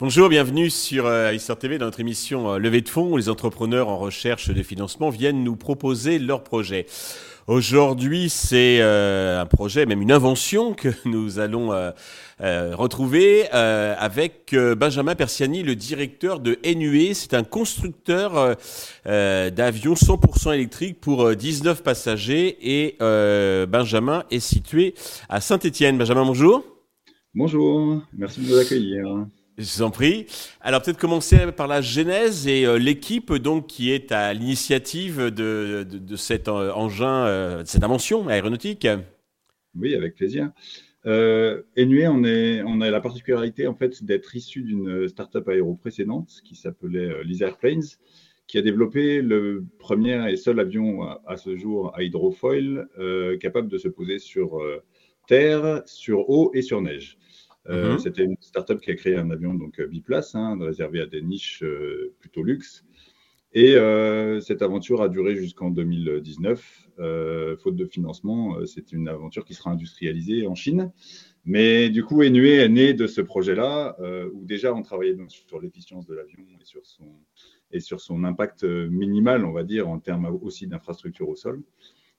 Bonjour, bienvenue sur euh, TV dans notre émission euh, Levée de fonds où les entrepreneurs en recherche de financement viennent nous proposer leurs projets. Aujourd'hui, c'est euh, un projet, même une invention que nous allons euh, retrouver avec Benjamin Persiani, le directeur de NUE. C'est un constructeur d'avions 100% électriques pour 19 passagers et Benjamin est situé à Saint-Étienne. Benjamin, bonjour. Bonjour, merci de nous accueillir. Je vous en prie. Alors peut-être commencer par la genèse et euh, l'équipe donc qui est à l'initiative de, de, cet euh, engin, euh, cette invention aéronautique. Oui, avec plaisir. Euh, on, a la particularité en fait d'être issu d'une start-up aéro précédente qui s'appelait Lisa Airplanes, qui a développé le premier et seul avion à, ce jour à hydrofoil capable de se poser sur terre, sur eau et sur neige. Euh, mhm. C'était une startup qui a créé un avion donc euh, biplace, hein, réservé à des niches euh, plutôt luxe. Et cette aventure a duré jusqu'en 2019. faute de financement, c'est une aventure qui sera industrialisée en Chine. Mais du coup, Enue est né de ce projet-là, où déjà on travaillait donc sur l'efficience de l'avion et sur son et sur son impact minimal, on va dire, en termes aussi d'infrastructure au sol.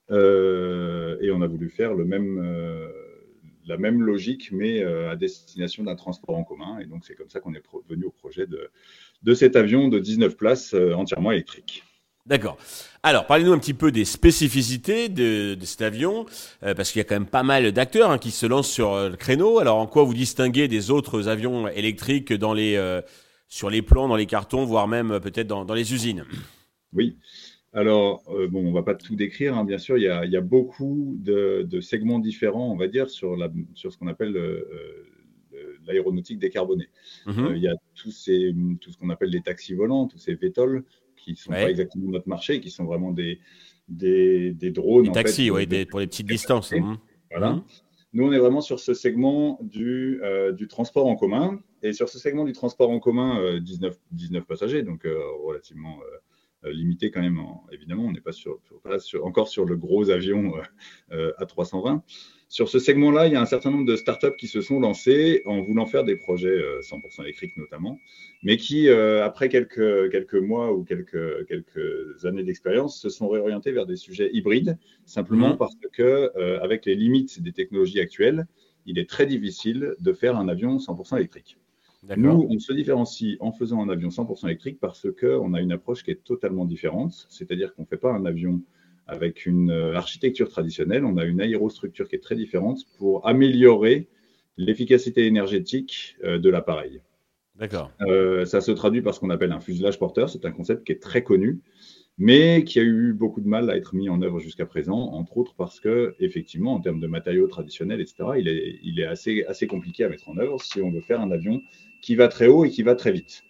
et on a voulu faire le même la même logique, mais euh, à destination d'un transport en commun. Et donc, c'est comme ça qu'on est venu au projet de, de cet avion de 19 places euh, entièrement électrique. D'accord. Alors, parlez-nous un petit peu des spécificités de, cet avion, euh, parce qu'il y a quand même pas mal d'acteurs hein, qui se lancent sur le créneau. Alors, en quoi vous distinguez des autres avions électriques dans les, sur les plans, dans les cartons, voire même peut-être dans, dans, les usines? Oui. Alors, euh, bon, on va pas tout décrire, hein, bien sûr, il y, a, beaucoup de, segments différents, on va dire, sur, la, sur ce qu'on appelle euh, euh, l'aéronautique décarbonée. Mhm. il y a tous ces, tout ce qu'on appelle les taxis volants, tous ces VTOL, qui ne sont pas exactement notre marché, qui sont vraiment des, des, drones. Des taxis, oui, pour les petites distances. Hein. Voilà. Mhm. Nous, on est vraiment sur ce segment du, du, transport en commun. Et sur ce segment du transport en commun, 19, 19 passagers, donc relativement limité quand même. évidemment, on n'est pas, sur, encore sur le gros avion euh, euh, A320. Sur ce segment-là, il y a un certain nombre de startups qui se sont lancées en voulant faire des projets 100% électriques notamment, mais qui, après quelques, quelques mois ou quelques, quelques années d'expérience, se sont réorientés vers des sujets hybrides, simplement mmh. parce que, avec les limites des technologies actuelles, il est très difficile de faire un avion 100% électrique. Nous, on se différencie en faisant un avion 100% électrique parce qu'on a une approche qui est totalement différente. C'est-à-dire qu'on ne fait pas un avion avec une euh, architecture traditionnelle, on a une aérostructure qui est très différente pour améliorer l'efficacité énergétique euh, de l'appareil. D'accord. Euh, ça se traduit par ce qu'on appelle un fuselage porteur. C'est un concept qui est très connu mais qui a eu beaucoup de mal à être mis en œuvre jusqu'à présent, entre autres parce que, effectivement, en termes de matériaux traditionnels, etc., il est, il est assez, assez compliqué à mettre en œuvre si on veut faire un avion qui va très haut et qui va très vite.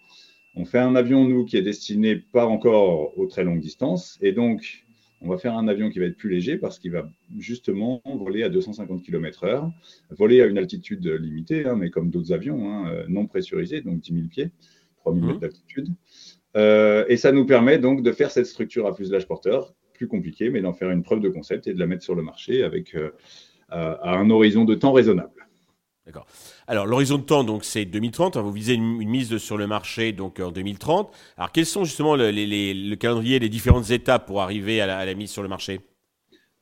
On fait un avion, nous, qui est destiné pas encore aux très longues distances, et donc on va faire un avion qui va être plus léger parce qu'il va justement voler à 250 km/h, voler à une altitude limitée, hein, mais comme d'autres avions, hein, non pressurisés, donc 10 000 pieds, 3 000 mètres d'altitude. Euh, et ça nous permet donc de faire cette structure à fuselage porteur, plus compliquée, mais d'en faire une preuve de concept et de la mettre sur le marché avec euh, à un horizon de temps raisonnable. D'accord. Alors l'horizon de temps, donc c'est 2030. Vous visez une, mise sur le marché donc en 2030. Alors quels sont justement le, le calendrier, les différentes étapes pour arriver à la, mise sur le marché?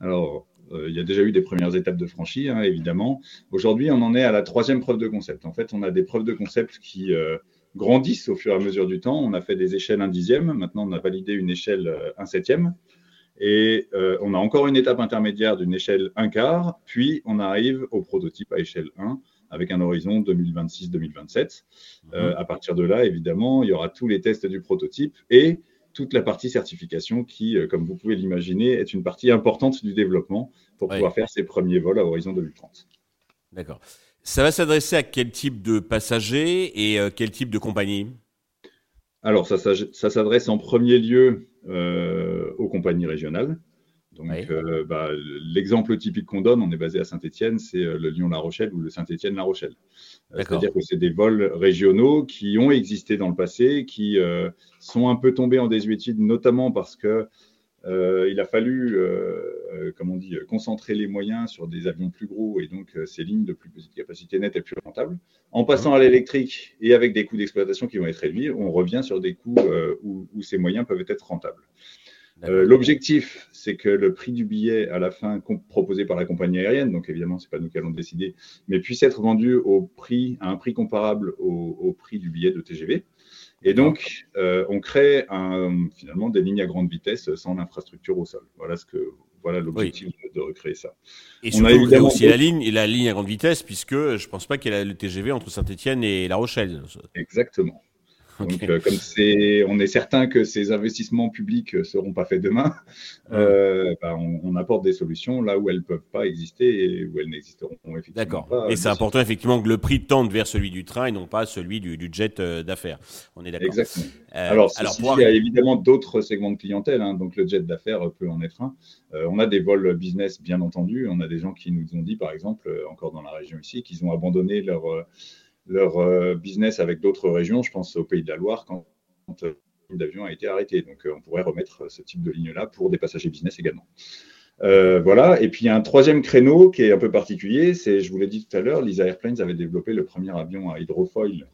Alors euh, il y a déjà eu des premières étapes de franchie, hein, évidemment. Aujourd'hui, on en est à la troisième preuve de concept. En fait, on a des preuves de concept qui grandissent au fur et à mesure du temps. On a fait des échelles un dixième, maintenant on a validé une échelle euh, un septième. Et euh, on a encore une étape intermédiaire d'une échelle un quart, puis on arrive au prototype à échelle 1 avec un horizon 2026-2027. Euh, mhm. à partir de là, évidemment, il y aura tous les tests du prototype et toute la partie certification qui, comme vous pouvez l'imaginer, est une partie importante du développement pour pouvoir faire ses premiers vols à horizon 2030. D'accord. Ça va s'adresser à quel type de passagers et euh, quel type de compagnie? Alors, ça, s'adresse en premier lieu euh, aux compagnies régionales. Donc, euh, bah, l'exemple typique qu'on donne, on est basé à Saint-Etienne, c'est le Lyon-La Rochelle ou le Saint-Etienne-La Rochelle. C'est-à-dire que c'est des vols régionaux qui ont existé dans le passé, qui sont un peu tombés en désuétude, notamment parce que il a fallu, comme on dit, concentrer les moyens sur des avions plus gros et donc ces lignes de plus petite capacité nette et plus rentables. En passant à l'électrique et avec des coûts d'exploitation qui vont être réduits, on revient sur des coûts où, où, ces moyens peuvent être rentables. Euh, l'objectif, c'est que le prix du billet à la fin proposé par la compagnie aérienne, donc évidemment, c'est pas nous qui allons décider, mais puisse être vendu au prix, à un prix comparable au, prix du billet de TGV. Et donc, euh, on crée finalement des lignes à grande vitesse sans infrastructure au sol. Voilà ce que voilà l'objectif de, recréer ça. Et surtout, on a aussi la ligne, la ligne à grande vitesse, puisque je pense pas qu'il y ait le TGV entre Saint-Etienne et La Rochelle. Exactement. Donc, euh, comme c'est, on est certain que ces investissements publics ne euh, seront pas faits demain, euh, bah, on, apporte des solutions là où elles ne peuvent pas exister et où elles n'existeront effectivement D'accord. Et c'est important effectivement que le prix tende vers celui du train et non pas celui du, jet d'affaires. On est d'accord. Exactement. alors, alors il y a évidemment d'autres segments de clientèle, hein, donc le jet d'affaires peut en être un. on a des vols business, bien entendu. On a des gens qui nous ont dit, par exemple, encore dans la région ici, qu'ils ont abandonné leur leur euh, business avec d'autres régions. Je pense au Pays de la Loire quand, le d'avion a été arrêté. Donc, euh, on pourrait remettre ce type de ligne-là pour des passagers business également. Euh, voilà. Et puis, un troisième créneau qui est un peu particulier. C'est, je vous l'ai dit tout à l'heure, Lisa Airplanes avait développé le premier avion à hydrofoil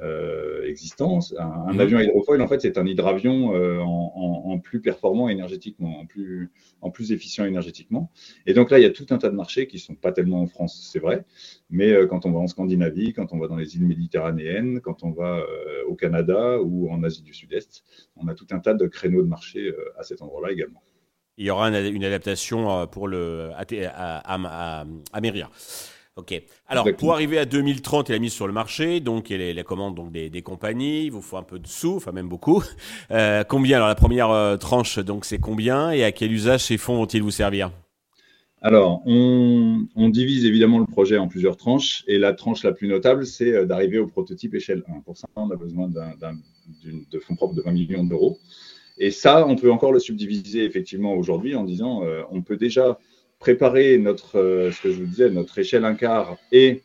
euh, existence. Un, mhm. avion hydrofoil, en fait, c'est un hydravion euh, en, plus performant énergétiquement, en plus, en plus efficient énergétiquement. Et donc là, il y a tout un tas de marchés qui ne sont pas tellement en France, c'est vrai, mais euh, quand on va en Scandinavie, quand on va dans les îles méditerranéennes, quand on va au Canada ou en Asie du Sud-Est, on a tout un tas de créneaux de marché à cet endroit-là également. Il y aura une, adaptation pour le, à, à, à, à Ok. Alors, pour arriver à 2030 et la mise sur le marché, donc il y a la commande donc des, compagnies, il vous faut un peu de sous, enfin même beaucoup. Euh, combien? Alors, la première euh, tranche, donc c'est combien? Et à quel usage ces fonds vont-ils vous servir? Alors, on, divise évidemment le projet en plusieurs tranches et la tranche la plus notable, c'est euh, d'arriver au prototype échelle 1. Pour ça, on a besoin de fonds propres de 20 millions d'euros. Et ça, on peut encore le subdiviser effectivement aujourd'hui en disant on peut déjà préparer notre, euh, ce que je vous disais, notre échelle un quart et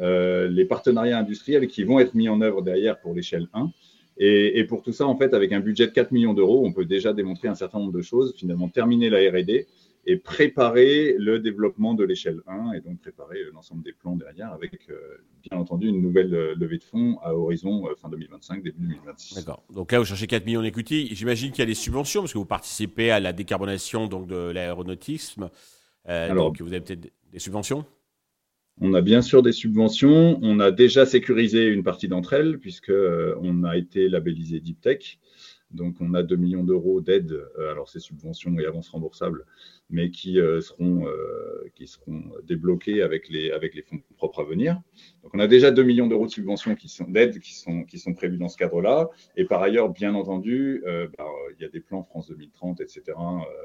euh, les partenariats industriels qui vont être mis en œuvre derrière pour l'échelle 1. Et, pour tout ça, en fait, avec un budget de 4 millions d'euros, on peut déjà démontrer un certain nombre de choses, finalement terminer la R&D et préparer le développement de l'échelle 1 et donc préparer l'ensemble des plans derrière avec, euh, bien entendu, une nouvelle levée de fonds à horizon fin 2025, début 2026. D'accord. Donc là, vous cherchez 4 millions d'equity. J'imagine qu'il y a des subventions parce que vous participez à la décarbonation donc, de l'aéronautisme. Euh, Alors, donc, vous avez peut-être des subventions? on a bien sûr des subventions. On a déjà sécurisé une partie d'entre elles, puisqu'on euh, a été labellisé Deep Tech. Donc, on a 2 millions d'euros d'aide, euh, alors ces subventions et avances remboursables, mais qui, euh, seront, euh, qui seront débloqués avec les, avec les fonds propres à venir. Donc, on a déjà 2 millions d'euros de subventions qui sont d'aide qui sont, qui sont prévus dans ce cadre-là. Et par ailleurs, bien entendu, bah, il y a des plans France 2030, etc.,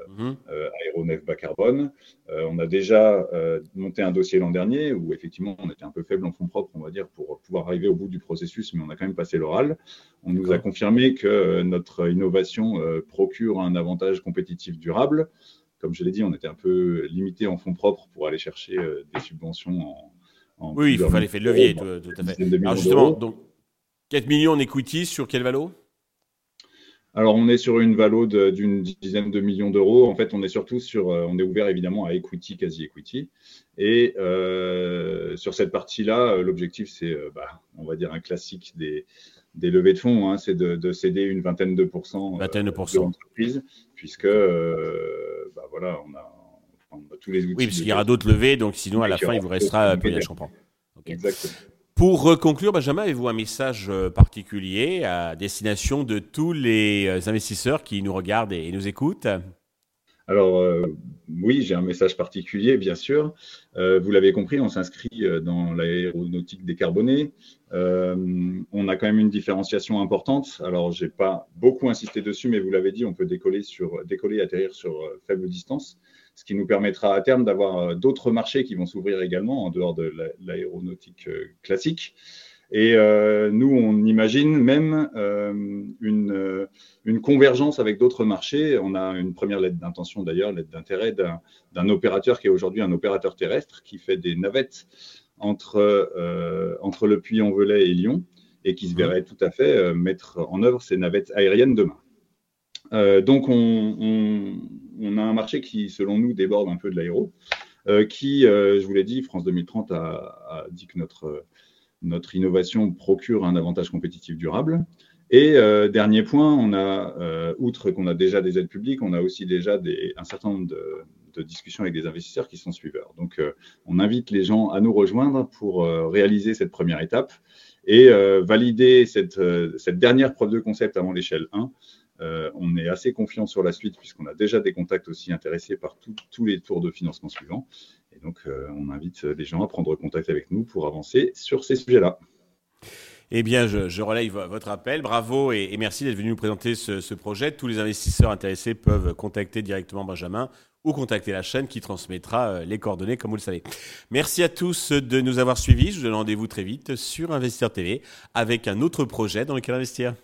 mmh. aéronef bas carbone. on a déjà monté un dossier l'an dernier où effectivement on était un peu faible en fonds propres, on va dire, pour pouvoir arriver au bout du processus, mais on a quand même passé l'oral. On nous a confirmé que notre innovation euh, procure un avantage compétitif durable. Comme je l'ai dit, on était un peu limité en fonds propres pour aller chercher euh, des subventions en, oui, il faut faire l'effet de levier, tout, à fait. Alors justement, donc 4 millions en equity sur quel valo? Alors, on est sur une valo d'une dizaine de millions d'euros. En fait, on est surtout sur, euh, on est ouvert évidemment à equity, quasi equity. Et sur cette partie-là, l'objectif, c'est, bah, on va dire, un classique des, des levées de fonds, hein, c'est de, céder une vingtaine de pourcents euh, de l'entreprise, puisque euh, bah, voilà, on a, tous les outils. Oui, parce qu'il y aura d'autres levées, donc sinon à la fin il vous restera peu je comprends. Exactement. Pour conclure, Benjamin, avez-vous un message euh, particulier à destination de tous les investisseurs qui nous regardent et nous écoutent? Alors euh, oui, j'ai un message particulier, bien sûr. Euh, vous l'avez compris, on s'inscrit euh, dans l'aéronautique décarbonée. on a quand même une différenciation importante. Alors, j'ai pas beaucoup insisté dessus, mais vous l'avez dit, on peut décoller, sur, décoller atterrir sur faible distance, ce qui nous permettra à terme d'avoir d'autres marchés qui vont s'ouvrir également en dehors de l'aéronautique classique. Et euh, nous, on imagine même euh, une, euh, une, convergence avec d'autres marchés. On a une première lettre d'intention d'ailleurs, lettre d'intérêt d'un opérateur qui est aujourd'hui un opérateur terrestre qui fait des navettes entre, euh, entre le Puy-en-Velay et Lyon et qui se mmh. verrait tout à fait mettre en œuvre ces navettes aériennes demain. donc, on, on, marché qui, selon nous, déborde un peu de l'aéro, qui, je vous l'ai dit, France 2030 a, a dit que notre, notre innovation procure un avantage compétitif durable. Et euh, dernier point, on a, euh, outre qu'on a déjà des aides publiques, on a aussi déjà des, un certain nombre de, discussions avec des investisseurs qui sont suiveurs. Donc, euh, on invite les gens à nous rejoindre pour réaliser cette première étape et valider cette, cette, dernière preuve de concept avant l'échelle 1. on est assez confiant sur la suite puisqu'on a déjà des contacts aussi intéressés par tous les tours de financement suivants. Donc, on invite les gens à prendre contact avec nous pour avancer sur ces sujets-là. Eh bien, je, je relaye votre appel. Bravo et, merci d'être venu nous présenter ce, projet. Tous les investisseurs intéressés peuvent contacter directement Benjamin ou contacter la chaîne qui transmettra euh, les coordonnées, comme vous le savez. Merci à tous de nous avoir suivis. Je vous donne rendez-vous très vite sur Investisseur TV avec un autre projet dans lequel investir.